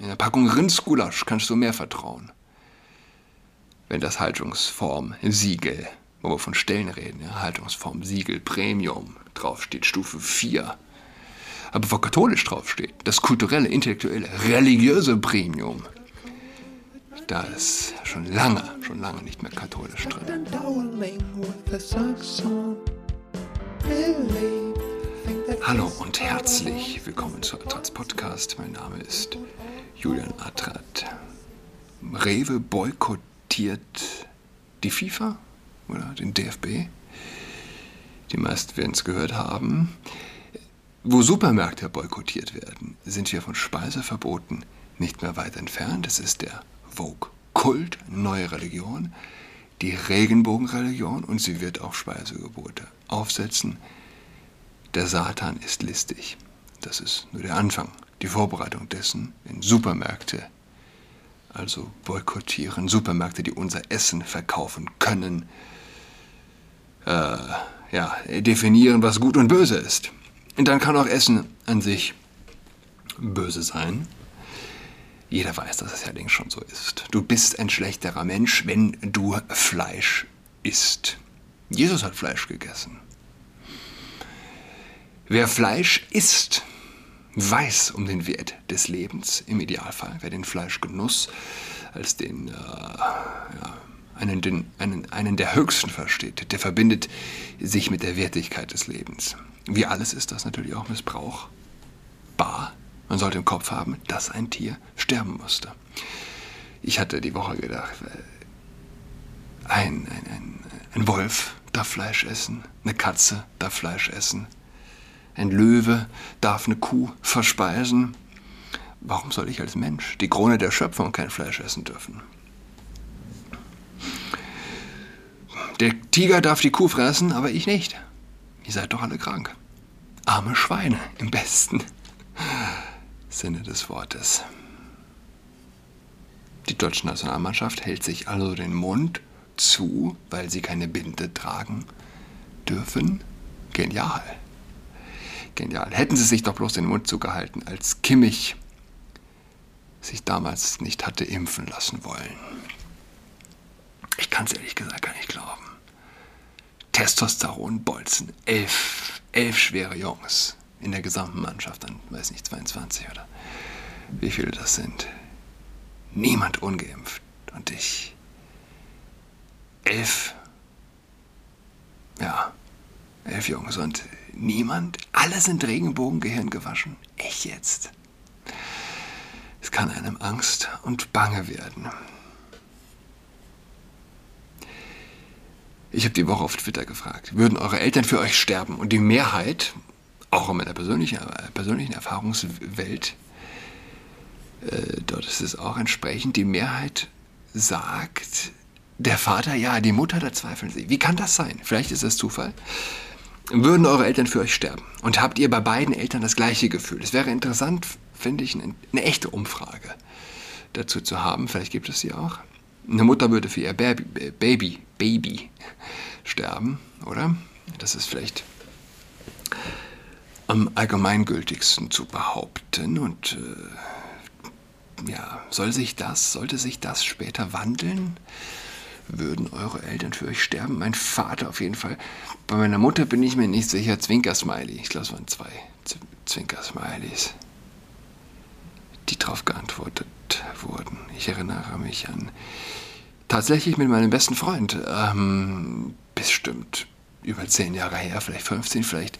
In der Packung Rindsgulasch kannst du mehr vertrauen. Wenn das Haltungsform Siegel, wo wir von Stellen reden, ja, Haltungsform Siegel Premium draufsteht, Stufe 4. Aber wo katholisch draufsteht, das kulturelle, intellektuelle, religiöse Premium, da ist schon lange, schon lange nicht mehr katholisch drin. Hallo und herzlich willkommen zu Adrats Podcast. Mein Name ist Julian Adrat. Rewe boykottiert die FIFA oder den DFB. Die meisten werden es gehört haben. Wo Supermärkte boykottiert werden, sind wir von Speiseverboten nicht mehr weit entfernt. Es ist der Vogue-Kult, neue Religion, die Regenbogenreligion und sie wird auch Speisegebote aufsetzen. Der Satan ist listig. Das ist nur der Anfang, die Vorbereitung dessen in Supermärkte. Also boykottieren Supermärkte, die unser Essen verkaufen können. Äh, ja, definieren, was gut und böse ist. Und dann kann auch Essen an sich böse sein. Jeder weiß, dass es allerdings schon so ist. Du bist ein schlechterer Mensch, wenn du Fleisch isst. Jesus hat Fleisch gegessen. Wer Fleisch isst, weiß um den Wert des Lebens im Idealfall. Wer den Fleischgenuss als den, äh, ja, einen, den, einen, einen der höchsten versteht, der verbindet sich mit der Wertigkeit des Lebens. Wie alles ist das natürlich auch missbrauchbar. Man sollte im Kopf haben, dass ein Tier sterben musste. Ich hatte die Woche gedacht, äh, ein, ein, ein, ein Wolf darf Fleisch essen, eine Katze darf Fleisch essen, ein Löwe darf eine Kuh verspeisen. Warum soll ich als Mensch, die Krone der Schöpfung, kein Fleisch essen dürfen? Der Tiger darf die Kuh fressen, aber ich nicht. Ihr seid doch alle krank. Arme Schweine im besten Sinne des Wortes. Die deutsche Nationalmannschaft hält sich also den Mund zu, weil sie keine Binde tragen dürfen. Genial. Genial. Hätten sie sich doch bloß den Mund zugehalten, als Kimmich sich damals nicht hatte impfen lassen wollen. Ich kann es ehrlich gesagt gar nicht glauben. Testosteronbolzen, elf, elf schwere Jungs in der gesamten Mannschaft, dann weiß nicht, 22 oder wie viele das sind. Niemand ungeimpft. Und ich. Elf. Ja, elf Jungs und niemand. Alle sind Regenbogengehirn gewaschen. Ich jetzt. Es kann einem Angst und Bange werden. Ich habe die Woche auf Twitter gefragt, würden eure Eltern für euch sterben? Und die Mehrheit, auch in meiner persönlichen, persönlichen Erfahrungswelt, äh, dort ist es auch entsprechend, die Mehrheit sagt, der Vater ja, die Mutter, da zweifeln sie. Wie kann das sein? Vielleicht ist das Zufall. Würden eure Eltern für euch sterben? Und habt ihr bei beiden Eltern das gleiche Gefühl? Es wäre interessant, finde ich, eine, echte Umfrage dazu zu haben. Vielleicht gibt es sie auch. Eine Mutter würde für ihr Baby, Baby, Baby sterben, oder? Das ist vielleicht am allgemeingültigsten zu behaupten. Und äh, ja, soll sich das, sollte sich das später wandeln? Würden eure Eltern für euch sterben? Mein Vater auf jeden Fall. Bei meiner Mutter bin ich mir nicht sicher. Zwinker-Smiley. Ich glaube, es waren zwei Zwinker-Smileys, die darauf geantwortet wurden. Ich erinnere mich an tatsächlich mit meinem besten Freund. Ähm, bestimmt über zehn Jahre her, vielleicht 15, vielleicht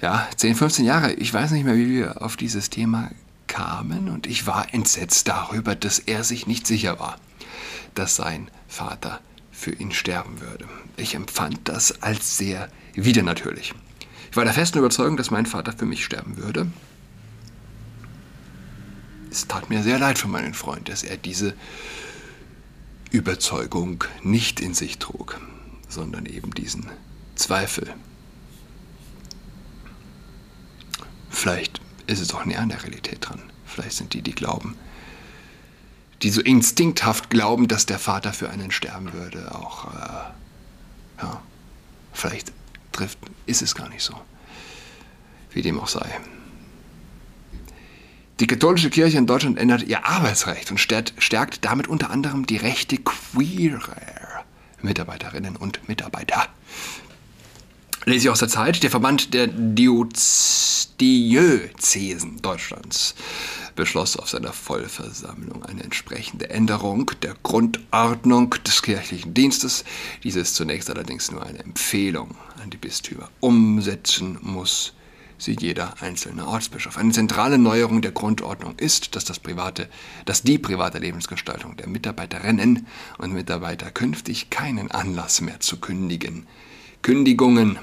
ja, 10, 15 Jahre. Ich weiß nicht mehr, wie wir auf dieses Thema kamen und ich war entsetzt darüber, dass er sich nicht sicher war dass sein Vater für ihn sterben würde. Ich empfand das als sehr widernatürlich. Ich war der festen Überzeugung, dass mein Vater für mich sterben würde. Es tat mir sehr leid für meinen Freund, dass er diese Überzeugung nicht in sich trug, sondern eben diesen Zweifel. Vielleicht ist es auch näher an der Realität dran. Vielleicht sind die, die glauben, die so instinkthaft glauben, dass der Vater für einen sterben würde, auch, äh, ja, vielleicht trifft, ist es gar nicht so. Wie dem auch sei. Die katholische Kirche in Deutschland ändert ihr Arbeitsrecht und stärkt damit unter anderem die Rechte queerer Mitarbeiterinnen und Mitarbeiter. Lese ich aus der Zeit, der Verband der Diözesen Deutschlands beschloss auf seiner Vollversammlung eine entsprechende Änderung der Grundordnung des kirchlichen Dienstes. Diese ist zunächst allerdings nur eine Empfehlung an die Bistümer. Umsetzen muss sie jeder einzelne Ortsbischof. Eine zentrale Neuerung der Grundordnung ist, dass, das private, dass die private Lebensgestaltung der Mitarbeiterinnen und Mitarbeiter künftig keinen Anlass mehr zu kündigen, Kündigungen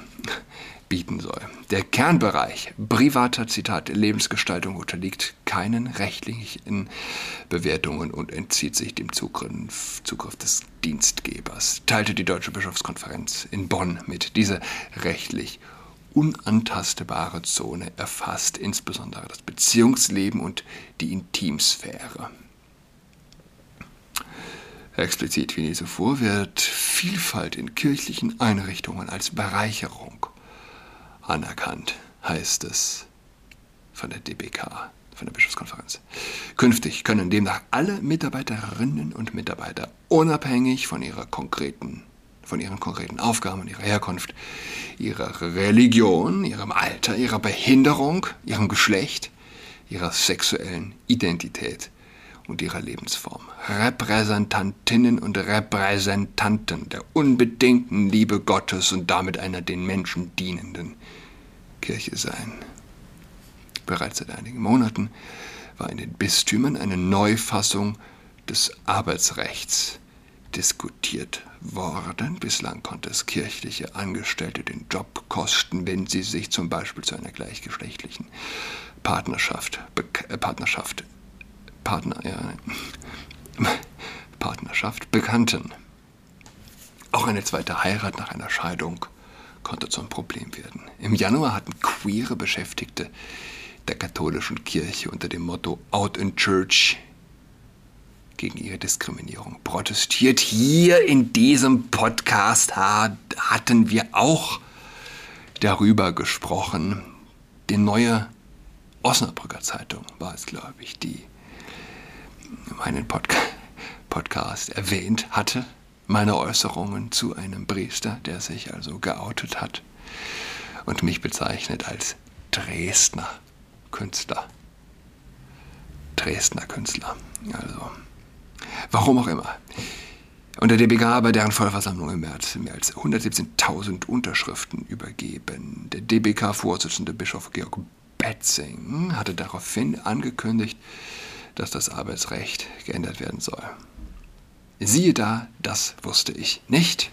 bieten soll. Der Kernbereich privater Zitat Lebensgestaltung unterliegt keinen rechtlichen Bewertungen und entzieht sich dem Zugriff, Zugriff des Dienstgebers, teilte die Deutsche Bischofskonferenz in Bonn mit. Diese rechtlich unantastbare Zone erfasst insbesondere das Beziehungsleben und die Intimsphäre. Explizit wie nie zuvor wird Vielfalt in kirchlichen Einrichtungen als Bereicherung anerkannt, heißt es von der DBK, von der Bischofskonferenz. Künftig können demnach alle Mitarbeiterinnen und Mitarbeiter unabhängig von ihrer konkreten von ihren konkreten Aufgaben, ihrer Herkunft, ihrer Religion, ihrem Alter, ihrer Behinderung, ihrem Geschlecht, ihrer sexuellen Identität und ihrer Lebensform. Repräsentantinnen und Repräsentanten der unbedingten Liebe Gottes und damit einer den Menschen dienenden Kirche sein. Bereits seit einigen Monaten war in den Bistümern eine Neufassung des Arbeitsrechts diskutiert worden. Bislang konnte es kirchliche Angestellte den Job kosten, wenn sie sich zum Beispiel zu einer gleichgeschlechtlichen Partnerschaft, Be äh, Partnerschaft Partner, ja, Partnerschaft bekannten. Auch eine zweite Heirat nach einer Scheidung konnte zum Problem werden. Im Januar hatten queere Beschäftigte der katholischen Kirche unter dem Motto Out in Church gegen ihre Diskriminierung protestiert. Hier in diesem Podcast hatten wir auch darüber gesprochen. Die neue Osnabrücker Zeitung war es, glaube ich, die meinen Podca Podcast erwähnt hatte, meine Äußerungen zu einem Priester, der sich also geoutet hat und mich bezeichnet als Dresdner Künstler. Dresdner Künstler. Also, warum auch immer. Und der DBK bei deren Vollversammlung im März mehr als 117.000 Unterschriften übergeben. Der DBK-Vorsitzende Bischof Georg Betzing hatte daraufhin angekündigt, dass das Arbeitsrecht geändert werden soll. Siehe da, das wusste ich nicht.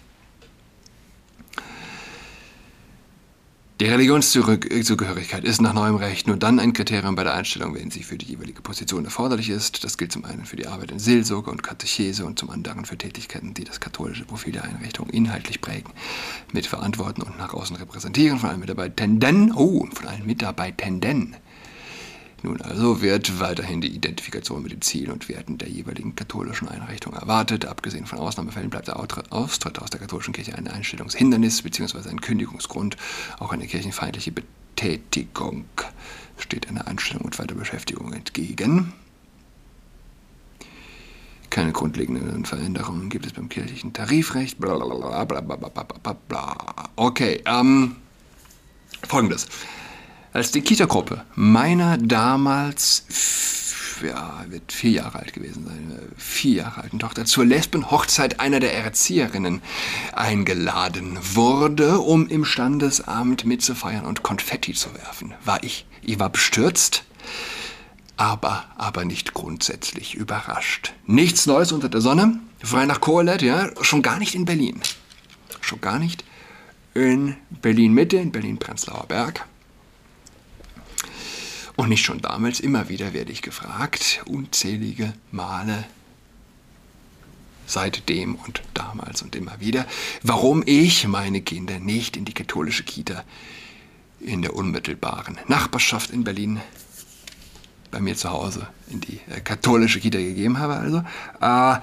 Die Religionszugehörigkeit ist nach neuem Recht nur dann ein Kriterium bei der Einstellung, wenn sie für die jeweilige Position erforderlich ist. Das gilt zum einen für die Arbeit in Seelsorge und Katechese und zum anderen für Tätigkeiten, die das katholische Profil der Einrichtung inhaltlich prägen, mitverantworten und nach außen repräsentieren von allen Mitarbeitenden, oh, von allen Mitarbeitenden nun also wird weiterhin die Identifikation mit den Zielen und Werten der jeweiligen katholischen Einrichtung erwartet. Abgesehen von Ausnahmefällen bleibt der Austritt aus der katholischen Kirche ein Einstellungshindernis bzw. ein Kündigungsgrund. Auch eine kirchenfeindliche Betätigung steht einer Einstellung und Weiterbeschäftigung entgegen. Keine grundlegenden Veränderungen gibt es beim kirchlichen Tarifrecht. Blablabla. Okay, ähm, folgendes. Als die Kita-Gruppe meiner damals, ja, wird vier Jahre alt gewesen sein, vier Jahre alten Tochter zur Lesbenhochzeit einer der Erzieherinnen eingeladen wurde, um im Standesamt mitzufeiern und Konfetti zu werfen, war ich. Ich war bestürzt, aber, aber nicht grundsätzlich überrascht. Nichts Neues unter der Sonne, frei nach Kohelet, ja, schon gar nicht in Berlin. Schon gar nicht in Berlin-Mitte, in Berlin-Prenzlauer Berg. Und nicht schon damals, immer wieder werde ich gefragt, unzählige Male seitdem und damals und immer wieder, warum ich meine Kinder nicht in die katholische Kita in der unmittelbaren Nachbarschaft in Berlin bei mir zu Hause in die äh, katholische Kita gegeben habe. Also äh,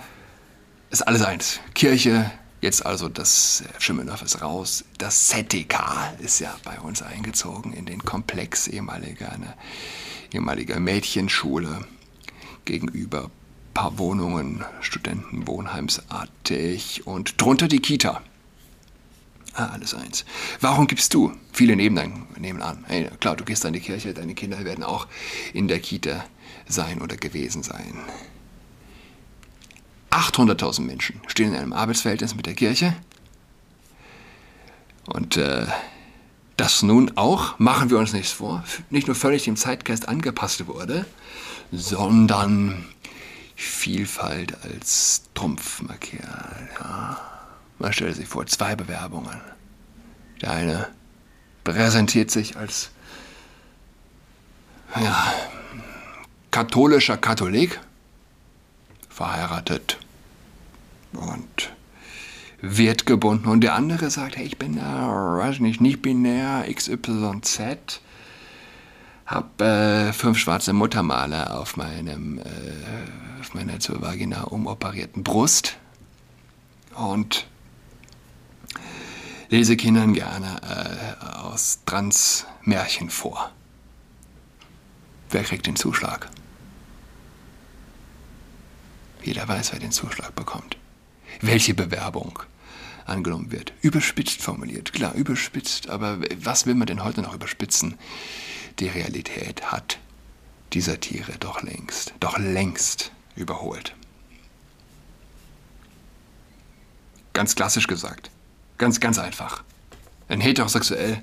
ist alles eins. Kirche, Jetzt also das Schimmelhoff ist raus. Das ZTK ist ja bei uns eingezogen in den Komplex ehemaliger, ne, ehemalige Mädchenschule gegenüber paar Wohnungen, Studentenwohnheimsartig und drunter die Kita. Ah, alles eins. Warum gibst du? Viele nehmen, dann, nehmen an. Hey, klar, du gehst an die Kirche, deine Kinder werden auch in der Kita sein oder gewesen sein. 800.000 Menschen stehen in einem Arbeitsverhältnis mit der Kirche. Und äh, das nun auch, machen wir uns nichts vor, nicht nur völlig dem Zeitgeist angepasst wurde, sondern Vielfalt als Trumpf markiert. Ja. Man stellt sich vor, zwei Bewerbungen. Der eine präsentiert sich als ja, katholischer Katholik, verheiratet und wird gebunden. Und der andere sagt, hey, ich bin da, weiß nicht, nicht binär, XYZ, habe äh, fünf schwarze Muttermale auf meinem, äh, auf meiner zur Vagina umoperierten Brust und lese Kindern gerne äh, aus Trans-Märchen vor. Wer kriegt den Zuschlag? Jeder weiß, wer den Zuschlag bekommt. Welche Bewerbung angenommen wird. Überspitzt formuliert, klar, überspitzt, aber was will man denn heute noch überspitzen? Die Realität hat die Satire doch längst, doch längst überholt. Ganz klassisch gesagt, ganz, ganz einfach. Ein heterosexuell,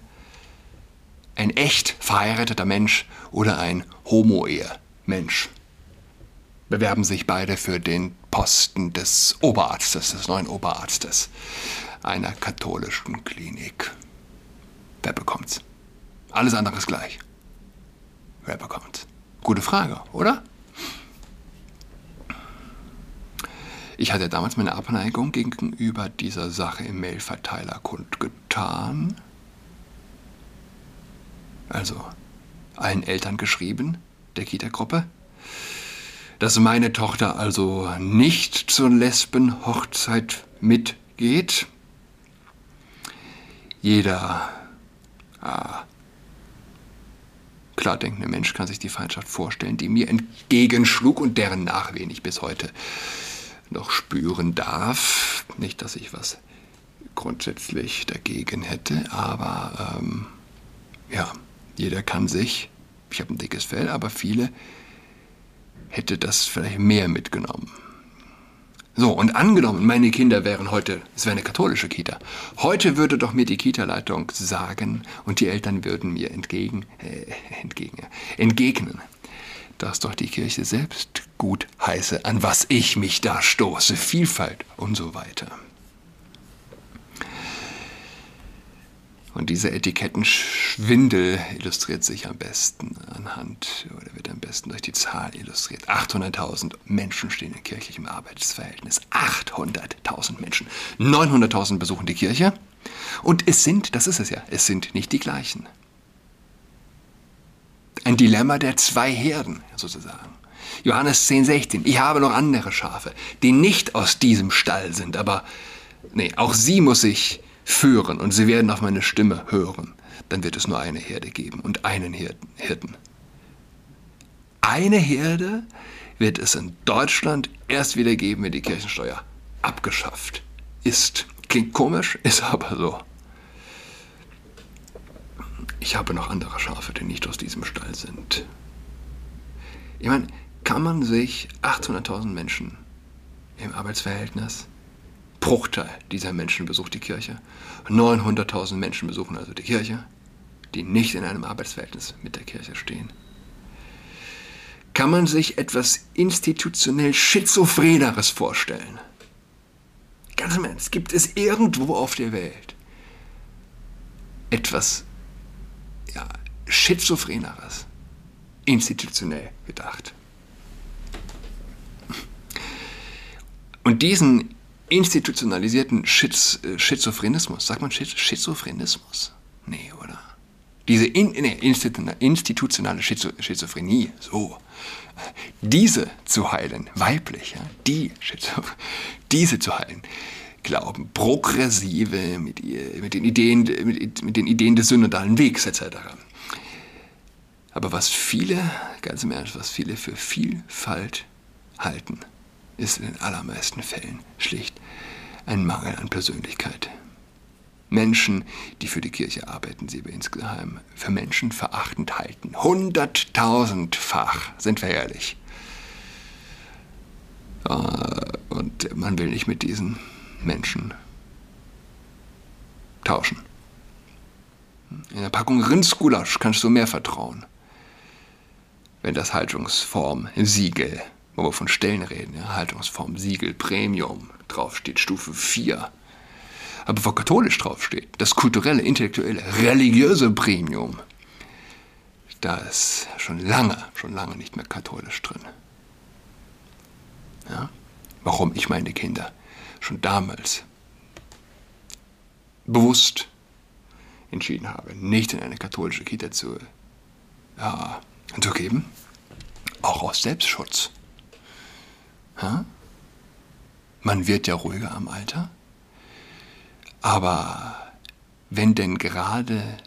ein echt verheirateter Mensch oder ein Homo-Ehe-Mensch bewerben sich beide für den Posten des Oberarztes, des neuen Oberarztes einer katholischen Klinik. Wer bekommt's? Alles andere ist gleich. Wer bekommt? Gute Frage, oder? Ich hatte damals meine Abneigung gegenüber dieser Sache im Mailverteiler kundgetan. Also allen Eltern geschrieben, der Kita-Gruppe, dass meine Tochter also nicht zur Lesbenhochzeit mitgeht. Jeder ah, klar denkende Mensch kann sich die Feindschaft vorstellen, die mir entgegenschlug und deren Nachwehen ich bis heute noch spüren darf. Nicht, dass ich was grundsätzlich dagegen hätte, aber ähm, ja, jeder kann sich, ich habe ein dickes Fell, aber viele hätte das vielleicht mehr mitgenommen. So, und angenommen, meine Kinder wären heute, es wäre eine katholische Kita. Heute würde doch mir die Kita-Leitung sagen und die Eltern würden mir entgegen, äh, entgegen, entgegnen, dass doch die Kirche selbst gut heiße, an was ich mich da stoße, Vielfalt und so weiter. Und dieser Etikettenschwindel illustriert sich am besten anhand oder wird am besten durch die Zahl illustriert. 800.000 Menschen stehen in kirchlichem Arbeitsverhältnis. 800.000 Menschen. 900.000 besuchen die Kirche. Und es sind, das ist es ja, es sind nicht die gleichen. Ein Dilemma der zwei Herden sozusagen. Johannes 10, 16. Ich habe noch andere Schafe, die nicht aus diesem Stall sind, aber nee, auch sie muss ich führen und sie werden auf meine Stimme hören, dann wird es nur eine Herde geben und einen Hirten. Eine Herde wird es in Deutschland erst wieder geben, wenn die Kirchensteuer abgeschafft ist. Klingt komisch, ist aber so. Ich habe noch andere Schafe, die nicht aus diesem Stall sind. Ich meine, kann man sich 800.000 Menschen im Arbeitsverhältnis Bruchteil dieser Menschen besucht die Kirche. 900.000 Menschen besuchen also die Kirche, die nicht in einem Arbeitsverhältnis mit der Kirche stehen. Kann man sich etwas institutionell Schizophreneres vorstellen? Ganz im Ernst, gibt es irgendwo auf der Welt etwas ja, Schizophreneres, institutionell gedacht? Und diesen institutionalisierten Schiz, äh, Schizophrenismus. Sagt man Schiz, Schizophrenismus? Nee, oder? Diese in, nee, institutionale Schizo, Schizophrenie, so. Diese zu heilen, weiblich, ja, die diese zu heilen, glauben progressive mit, mit, den Ideen, mit, mit den Ideen des synodalen Wegs etc. Aber was viele, ganz im Ernst, was viele für Vielfalt halten, ist in den allermeisten Fällen schlicht ein Mangel an Persönlichkeit. Menschen, die für die Kirche arbeiten, sie wir insgeheim für Menschen verachtend halten. Hunderttausendfach, sind wir ehrlich. Äh, und man will nicht mit diesen Menschen tauschen. In der Packung Rindsgulasch kannst du mehr vertrauen. Wenn das Haltungsform Siegel, wo wir von Stellen reden, ja, Haltungsform Siegel Premium draufsteht, Stufe 4. Aber wo katholisch draufsteht, das kulturelle, intellektuelle, religiöse Premium, da ist schon lange, schon lange nicht mehr katholisch drin. Ja? Warum ich meine Kinder schon damals bewusst entschieden habe, nicht in eine katholische Kita zu, ja, zu geben, auch aus Selbstschutz. Ja? Man wird ja ruhiger am Alter, aber wenn denn gerade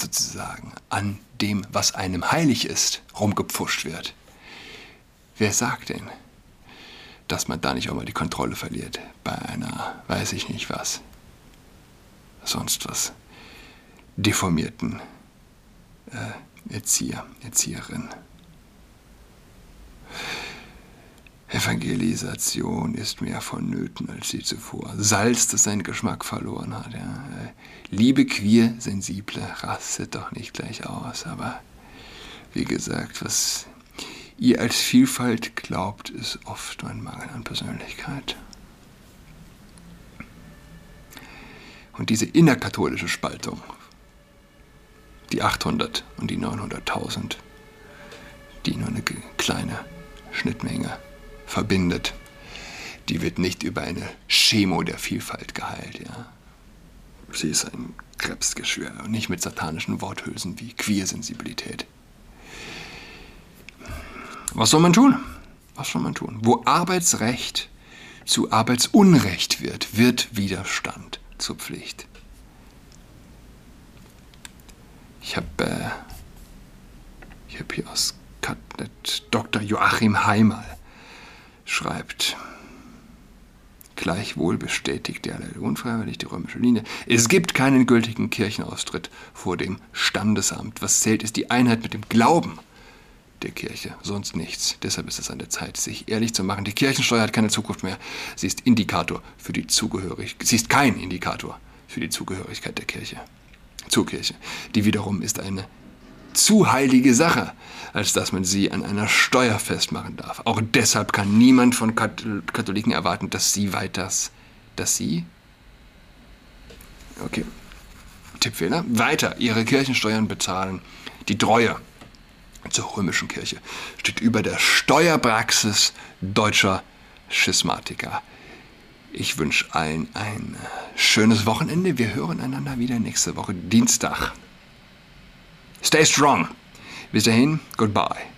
sozusagen an dem, was einem heilig ist, rumgepfuscht wird, wer sagt denn, dass man da nicht auch mal die Kontrolle verliert bei einer, weiß ich nicht was, sonst was, deformierten äh, Erzieher, Erzieherin. Evangelisation ist mehr vonnöten als je zuvor. Salz, das seinen Geschmack verloren hat. Ja. Liebe queer, sensible, rastet doch nicht gleich aus. Aber wie gesagt, was ihr als Vielfalt glaubt, ist oft ein Mangel an Persönlichkeit. Und diese innerkatholische Spaltung, die 800 und die 900.000, die nur eine kleine Schnittmenge verbindet, die wird nicht über eine Chemo der Vielfalt geheilt. Ja? Sie ist ein Krebsgeschwür und nicht mit satanischen Worthülsen wie Queersensibilität. Was soll man tun? Was soll man tun? Wo Arbeitsrecht zu Arbeitsunrecht wird, wird Widerstand zur Pflicht. Ich habe äh, hab hier aus Katnet Dr. Joachim Heimal schreibt. Gleichwohl bestätigt er unfreiwillig die römische Linie. Es gibt keinen gültigen Kirchenaustritt vor dem Standesamt. Was zählt, ist die Einheit mit dem Glauben der Kirche, sonst nichts. Deshalb ist es an der Zeit, sich ehrlich zu machen. Die Kirchensteuer hat keine Zukunft mehr. Sie ist Indikator für die Zugehörigkeit. Sie ist kein Indikator für die Zugehörigkeit der Kirche. Zur Kirche. Die wiederum ist eine zu heilige Sache, als dass man sie an einer Steuer festmachen darf. Auch deshalb kann niemand von Katholiken erwarten, dass sie weiters, dass sie, okay, Tippfehler, weiter ihre Kirchensteuern bezahlen. Die Treue zur römischen Kirche steht über der Steuerpraxis deutscher Schismatiker. Ich wünsche allen ein schönes Wochenende. Wir hören einander wieder nächste Woche Dienstag. Stay strong. Bis dahin, goodbye.